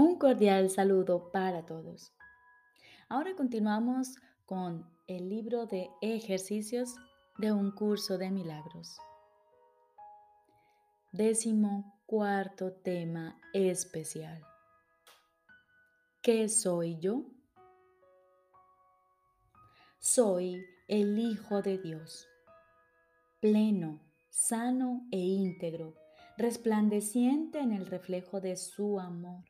Un cordial saludo para todos. Ahora continuamos con el libro de ejercicios de un curso de milagros. Décimo cuarto tema especial. ¿Qué soy yo? Soy el Hijo de Dios, pleno, sano e íntegro, resplandeciente en el reflejo de su amor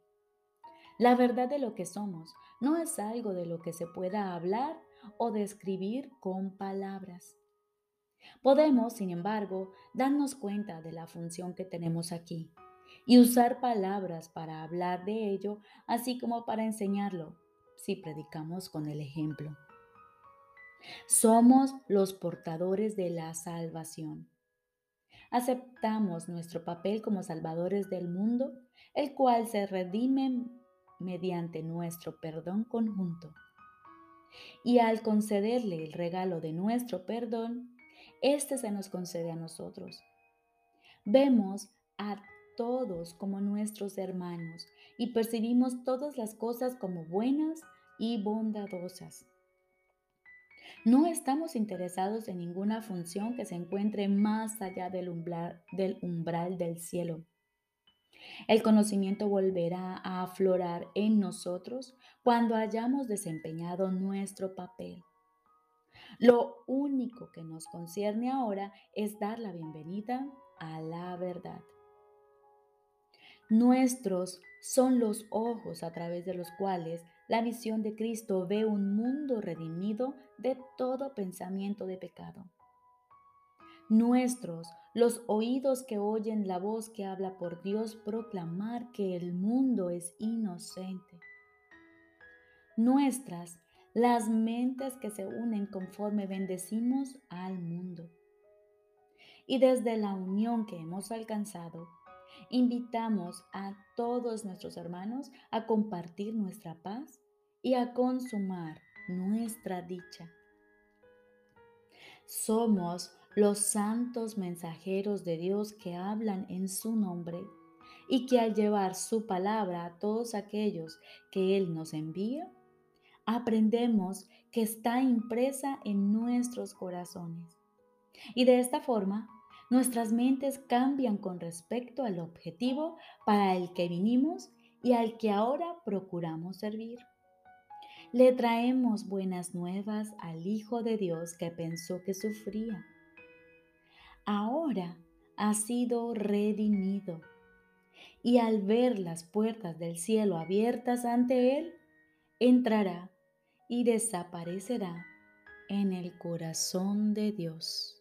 La verdad de lo que somos no es algo de lo que se pueda hablar o describir con palabras. Podemos, sin embargo, darnos cuenta de la función que tenemos aquí y usar palabras para hablar de ello, así como para enseñarlo, si predicamos con el ejemplo. Somos los portadores de la salvación. Aceptamos nuestro papel como salvadores del mundo, el cual se redime mediante nuestro perdón conjunto. Y al concederle el regalo de nuestro perdón, éste se nos concede a nosotros. Vemos a todos como nuestros hermanos y percibimos todas las cosas como buenas y bondadosas. No estamos interesados en ninguna función que se encuentre más allá del umbral del, umbral del cielo. El conocimiento volverá a aflorar en nosotros cuando hayamos desempeñado nuestro papel. Lo único que nos concierne ahora es dar la bienvenida a la verdad. Nuestros son los ojos a través de los cuales la visión de Cristo ve un mundo redimido de todo pensamiento de pecado. Nuestros los oídos que oyen la voz que habla por Dios proclamar que el mundo es inocente. Nuestras, las mentes que se unen conforme bendecimos al mundo. Y desde la unión que hemos alcanzado, invitamos a todos nuestros hermanos a compartir nuestra paz y a consumar nuestra dicha. Somos los santos mensajeros de Dios que hablan en su nombre y que al llevar su palabra a todos aquellos que Él nos envía, aprendemos que está impresa en nuestros corazones. Y de esta forma, nuestras mentes cambian con respecto al objetivo para el que vinimos y al que ahora procuramos servir. Le traemos buenas nuevas al Hijo de Dios que pensó que sufría ahora ha sido redimido. Y al ver las puertas del cielo abiertas ante él, entrará y desaparecerá en el corazón de Dios.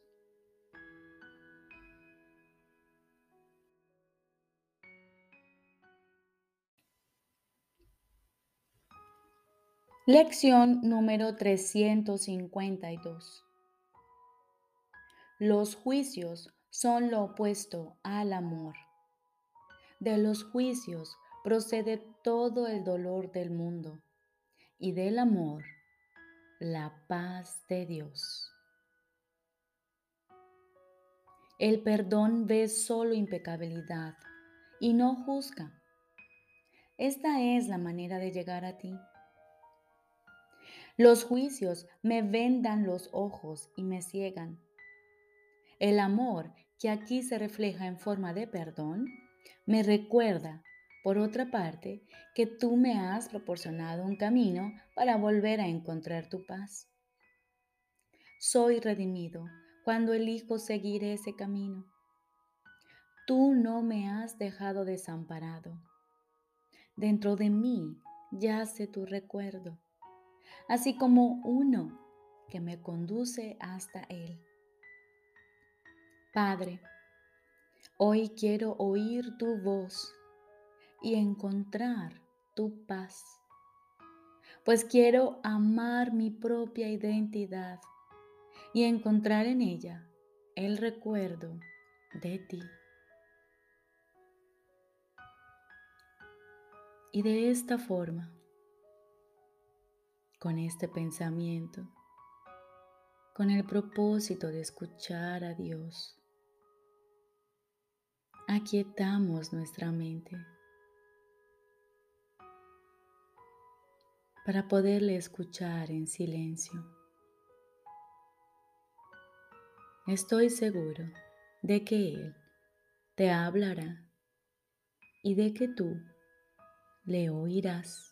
Lección número 352. Los juicios son lo opuesto al amor. De los juicios procede todo el dolor del mundo y del amor la paz de Dios. El perdón ve solo impecabilidad y no juzga. Esta es la manera de llegar a ti. Los juicios me vendan los ojos y me ciegan el amor que aquí se refleja en forma de perdón me recuerda Por otra parte, que tú me has proporcionado un camino para volver a encontrar tu paz. Soy redimido cuando elijo seguir ese camino. Tú no me has dejado desamparado. Dentro de mí yace tu recuerdo, así como uno que me conduce hasta Él. Padre, hoy quiero oír tu voz y encontrar tu paz, pues quiero amar mi propia identidad y encontrar en ella el recuerdo de ti. Y de esta forma, con este pensamiento, con el propósito de escuchar a Dios, aquietamos nuestra mente para poderle escuchar en silencio. Estoy seguro de que Él te hablará y de que tú le oirás.